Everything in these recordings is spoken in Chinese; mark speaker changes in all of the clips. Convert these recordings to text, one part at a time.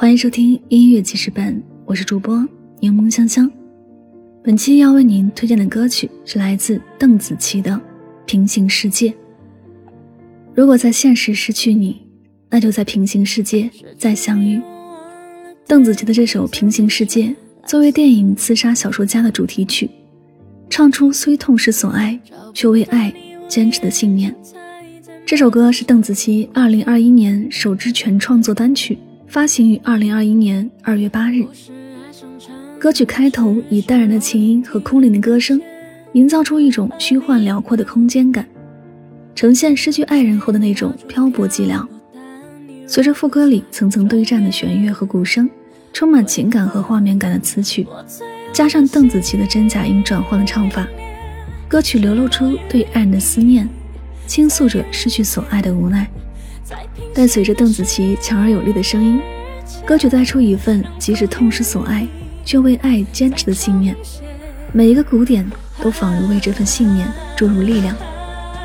Speaker 1: 欢迎收听音乐记事本，我是主播柠檬香香。本期要为您推荐的歌曲是来自邓紫棋的《平行世界》。如果在现实失去你，那就在平行世界再相遇。邓紫棋的这首《平行世界》作为电影《刺杀小说家》的主题曲，唱出虽痛失所爱，却为爱坚持的信念。这首歌是邓紫棋2021年首支全创作单曲。发行于二零二一年二月八日。歌曲开头以淡然的琴音和空灵的歌声，营造出一种虚幻辽阔的空间感，呈现失去爱人后的那种漂泊寂寥。随着副歌里层层堆栈的弦乐和鼓声，充满情感和画面感的词曲，加上邓紫棋的真假音转换的唱法，歌曲流露出对爱人的思念，倾诉着失去所爱的无奈。但随着邓紫棋强而有力的声音，歌曲带出一份即使痛失所爱，却为爱坚持的信念。每一个鼓点都仿如为这份信念注入力量，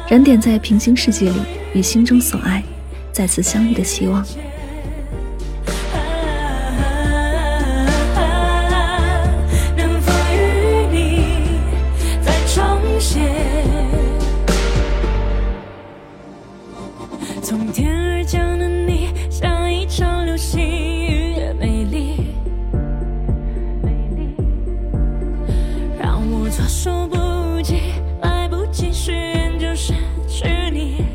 Speaker 1: 燃点在平行世界里与心中所爱再次相遇的希望。
Speaker 2: 从天而降的你，像一场流星雨，美丽，美丽让我措手不及，来不及许愿就失去你。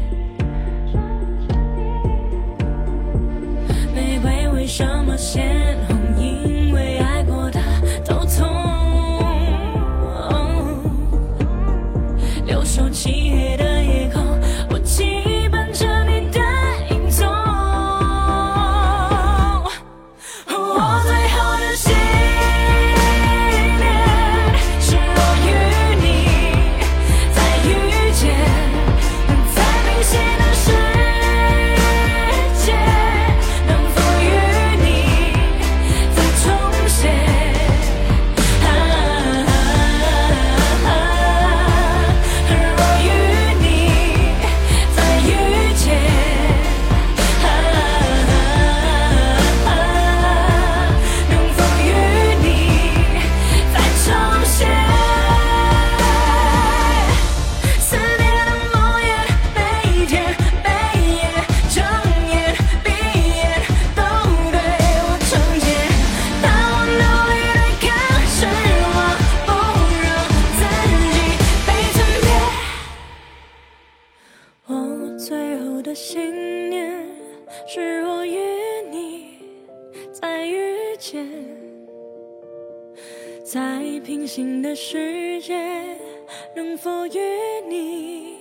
Speaker 2: 玫瑰为什么鲜红？因为爱过的都痛。留守七月的夜空。的信念是，我与你再遇见，在平行的世界，能否与你？